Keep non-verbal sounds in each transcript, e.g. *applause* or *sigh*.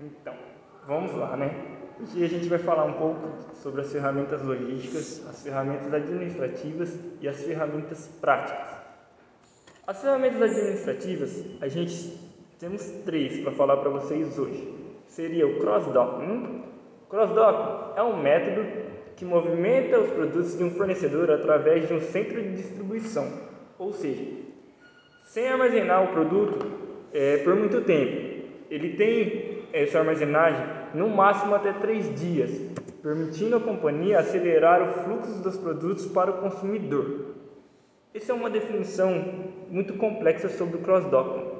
Então, vamos lá, né? Hoje a gente vai falar um pouco sobre as ferramentas logísticas, as ferramentas administrativas e as ferramentas práticas. As ferramentas administrativas, a gente temos três para falar para vocês hoje. Seria o cross-docking. Cross-docking é um método que movimenta os produtos de um fornecedor através de um centro de distribuição, ou seja, sem armazenar o produto é, por muito tempo. Ele tem essa armazenagem no máximo até três dias, permitindo à companhia acelerar o fluxo dos produtos para o consumidor. Essa é uma definição muito complexa sobre o cross-docking.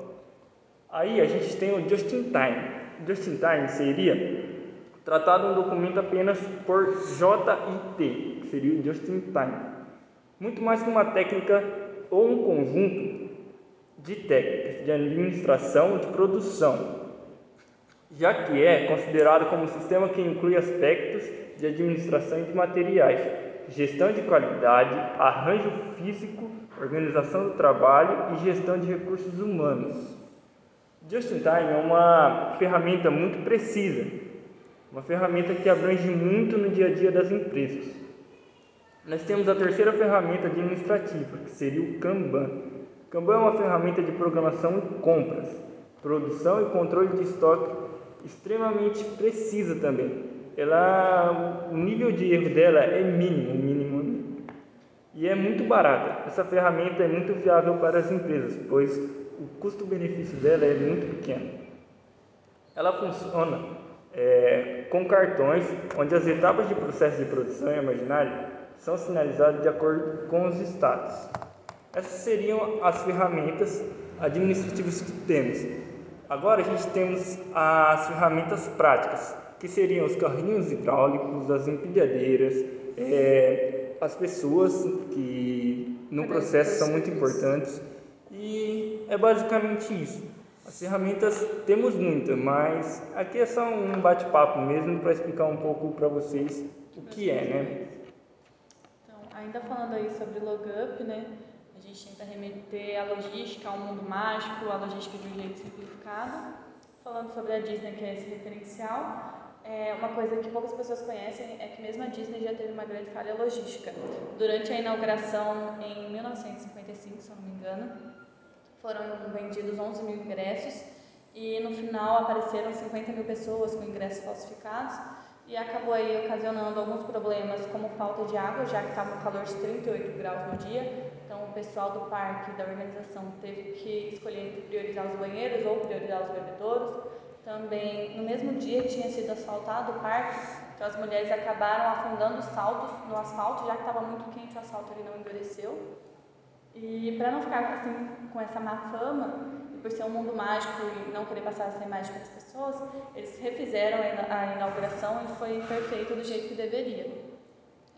Aí a gente tem o just-in-time. Just-in-time seria tratado um documento apenas por JIT, que seria o just-in-time. Muito mais que uma técnica ou um conjunto de técnicas de administração de produção, já que é considerado como um sistema que inclui aspectos de administração de materiais, gestão de qualidade, arranjo físico, organização do trabalho e gestão de recursos humanos. Just in Time é uma ferramenta muito precisa, uma ferramenta que abrange muito no dia a dia das empresas. Nós temos a terceira ferramenta administrativa, que seria o Kanban. Kanban é uma ferramenta de programação e compras, produção e controle de estoque extremamente precisa também. Ela, o nível de erro dela é mínimo, mínimo, e é muito barata. Essa ferramenta é muito viável para as empresas, pois o custo-benefício dela é muito pequeno. Ela funciona é, com cartões, onde as etapas de processo de produção e armazenagem são sinalizadas de acordo com os estados. Essas seriam as ferramentas administrativas que temos. Agora a gente temos as ferramentas práticas, que seriam os carrinhos hidráulicos, as empilhadeiras, é, as pessoas que no processo são muito importantes e é basicamente isso. As ferramentas temos muitas, mas aqui é só um bate-papo mesmo para explicar um pouco para vocês o que é, né? Então, ainda falando aí sobre logup, né? A gente tenta remeter a logística ao mundo mágico, a logística de um jeito simplificado. Falando sobre a Disney, que é esse referencial, é uma coisa que poucas pessoas conhecem é que mesmo a Disney já teve uma grande falha logística. Durante a inauguração em 1955, se eu não me engano, foram vendidos 11 mil ingressos e no final apareceram 50 mil pessoas com ingressos falsificados e acabou aí ocasionando alguns problemas como falta de água, já que estava um calor de 38 graus no dia, então o pessoal do parque, da organização, teve que escolher entre priorizar os banheiros ou priorizar os bebedouros. Também, no mesmo dia tinha sido asfaltado o parque, então as mulheres acabaram afundando os saltos no asfalto, já que estava muito quente, o asfalto ele não endureceu. E para não ficar assim com essa má fama, por ser um mundo mágico e não querer passar essa imagem para as pessoas, eles refizeram a inauguração e foi perfeito do jeito que deveria.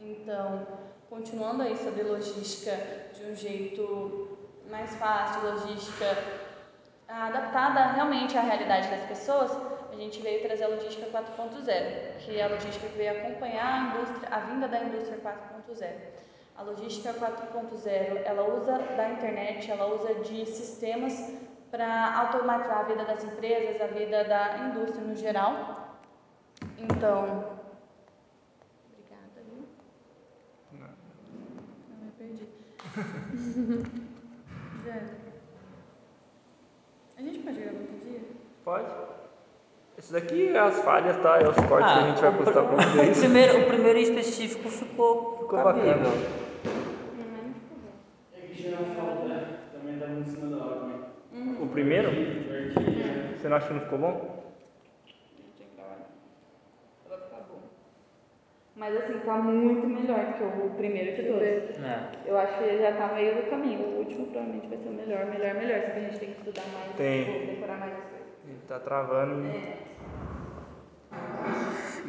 Então, continuando aí sobre logística de um jeito mais fácil, logística adaptada realmente à realidade das pessoas, a gente veio trazer a logística 4.0, que é a logística que veio acompanhar a indústria, a vinda da indústria 4.0. A logística 4.0, ela usa da internet, ela usa de sistemas para automatizar a vida das empresas, a vida da indústria no geral. Então, obrigada, viu? Não. Não, eu perdi. *laughs* Zé. A gente pode gravar outro dia? Pode. Esse daqui é as falhas, tá? É os cortes Ah, que a gente vai postar pr- pra vocês. O primeiro, o primeiro em específico ficou, Ficou cabível. bacana. É que tirar foto, né? Também estava em cima da hora, né? O primeiro? Né? Você não acha que não ficou bom? Mas assim, tá muito melhor que o primeiro de todos. É. Eu acho que já tá meio do caminho. O último provavelmente vai ser o melhor, melhor, melhor. Só que a gente tem que estudar mais, Tem. ou decorar mais as coisas. Ele tá travando e É.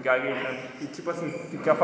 gaguejando. E tipo assim, ficar fazendo.